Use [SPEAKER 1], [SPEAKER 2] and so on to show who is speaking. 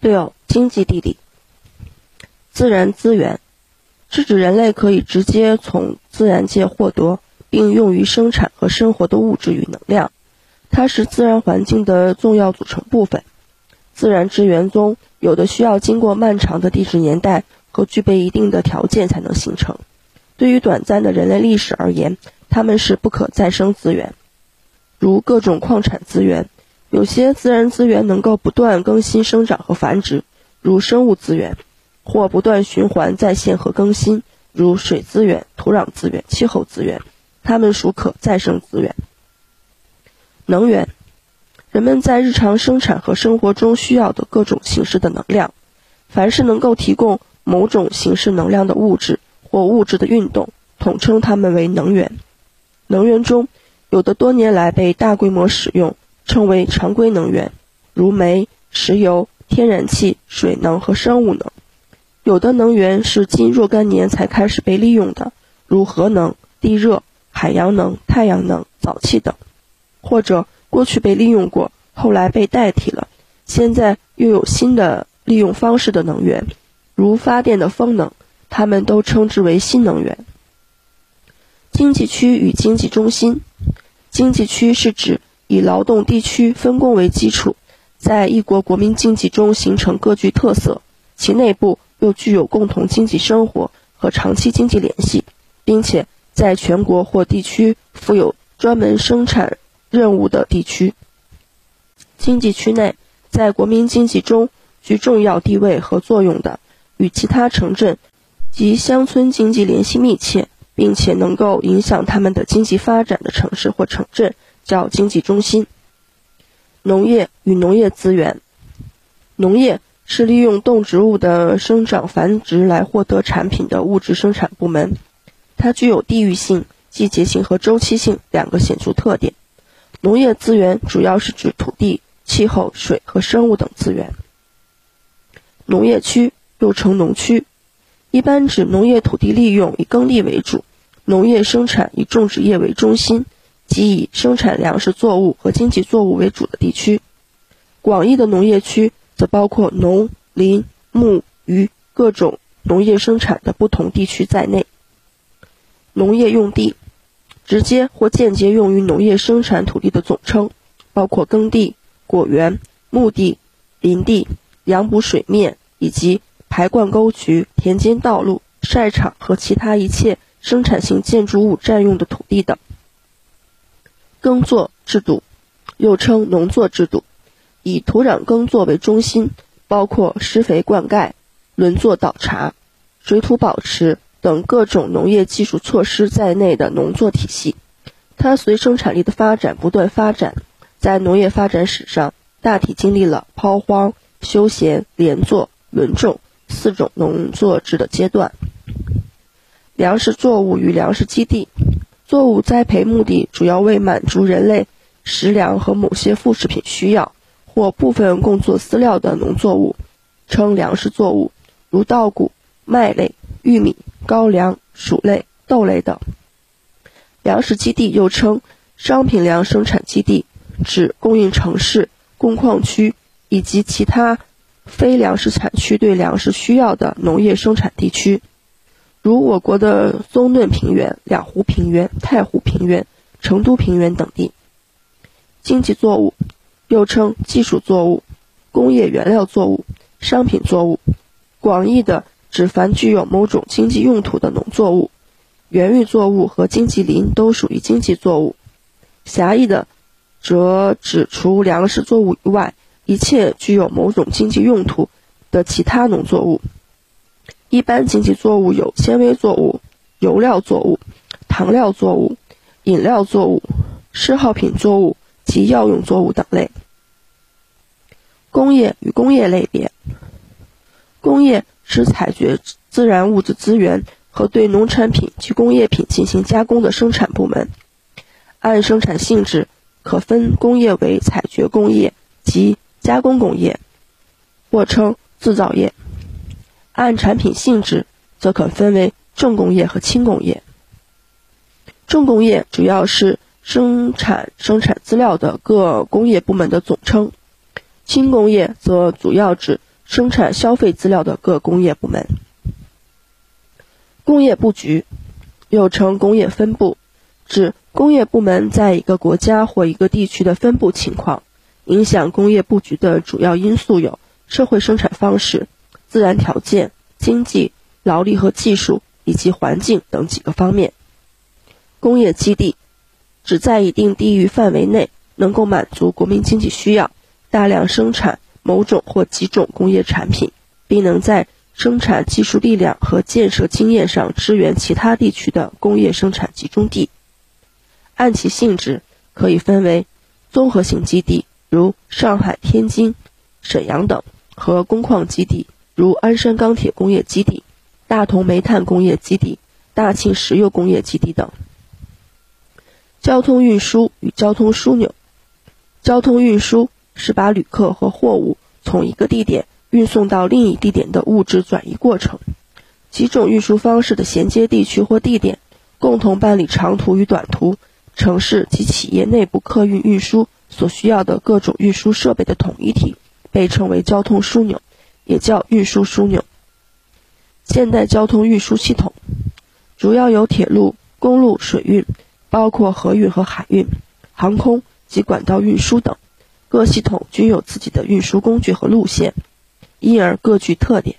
[SPEAKER 1] 六、经济地理。自然资源是指人类可以直接从自然界获得并用于生产和生活的物质与能量，它是自然环境的重要组成部分。自然资源中有的需要经过漫长的地质年代和具备一定的条件才能形成。对于短暂的人类历史而言，它们是不可再生资源，如各种矿产资源。有些自然资源能够不断更新、生长和繁殖，如生物资源；或不断循环再现和更新，如水资源、土壤资源、气候资源。它们属可再生资源。能源。人们在日常生产和生活中需要的各种形式的能量，凡是能够提供某种形式能量的物质或物质的运动，统称它们为能源。能源中有的多年来被大规模使用，称为常规能源，如煤、石油、天然气、水能和生物能；有的能源是近若干年才开始被利用的，如核能、地热、海洋能、太阳能、沼气等，或者。过去被利用过，后来被代替了，现在又有新的利用方式的能源，如发电的风能，它们都称之为新能源。经济区与经济中心，经济区是指以劳动地区分工为基础，在一国国民经济中形成各具特色，其内部又具有共同经济生活和长期经济联系，并且在全国或地区负有专门生产。任务的地区，经济区内在国民经济中居重要地位和作用的，与其他城镇及乡村经济联系密切，并且能够影响他们的经济发展的城市或城镇，叫经济中心。农业与农业资源，农业是利用动植物的生长繁殖来获得产品的物质生产部门，它具有地域性、季节性和周期性两个显著特点。农业资源主要是指土地、气候、水和生物等资源。农业区又称农区，一般指农业土地利用以耕地为主，农业生产以种植业为中心，即以生产粮食作物和经济作物为主的地区。广义的农业区则包括农、林、牧、渔各种农业生产的不同地区在内。农业用地。直接或间接用于农业生产土地的总称，包括耕地、果园、牧地、林地、养补水面以及排灌沟渠、田间道路、晒场和其他一切生产性建筑物占用的土地等。耕作制度，又称农作制度，以土壤耕作为中心，包括施肥灌溉、轮作倒茬、水土保持。等各种农业技术措施在内的农作体系，它随生产力的发展不断发展，在农业发展史上大体经历了抛荒、休闲、连作、轮种四种农作制的阶段。粮食作物与粮食基地，作物栽培目的主要为满足人类食粮和某些副食品需要，或部分供作饲料的农作物，称粮食作物，如稻谷、麦类、玉米。高粱、薯类、豆类等。粮食基地又称商品粮生产基地，指供应城市、工矿区以及其他非粮食产区对粮食需要的农业生产地区，如我国的松嫩平原、两湖平原、太湖平原、成都平原等地。经济作物又称技术作物、工业原料作物、商品作物，广义的。指凡具有某种经济用途的农作物，园艺作物和经济林都属于经济作物。狭义的，则指除粮食作物以外，一切具有某种经济用途的其他农作物。一般经济作物有纤维作物、油料作物、糖料作物、饮料作物、嗜好品作物及药用作物等类。工业与工业类别，工业。是采掘自然物质资源和对农产品及工业品进行加工的生产部门。按生产性质，可分工业为采掘工业及加工工业，或称制造业；按产品性质，则可分为重工业和轻工业。重工业主要是生产生产资料的各工业部门的总称，轻工业则主要指。生产消费资料的各工业部门。工业布局又称工业分布，指工业部门在一个国家或一个地区的分布情况。影响工业布局的主要因素有社会生产方式、自然条件、经济、劳力和技术以及环境等几个方面。工业基地指在一定地域范围内能够满足国民经济需要，大量生产某种或几种工业产品，并能在生产技术力量和建设经验上支援其他地区的工业生产集中地。按其性质，可以分为综合性基地。如上海、天津、沈阳等和工矿基地，如鞍山钢铁工业基地、大同煤炭工业基地、大庆石油工业基地等。交通运输与交通枢纽，交通运输是把旅客和货物从一个地点运送到另一地点的物质转移过程。几种运输方式的衔接地区或地点，共同办理长途与短途、城市及企业内部客运运输。所需要的各种运输设备的统一体，被称为交通枢纽，也叫运输枢纽。现代交通运输系统主要有铁路、公路、水运，包括河运和海运、航空及管道运输等。各系统均有自己的运输工具和路线，因而各具特点。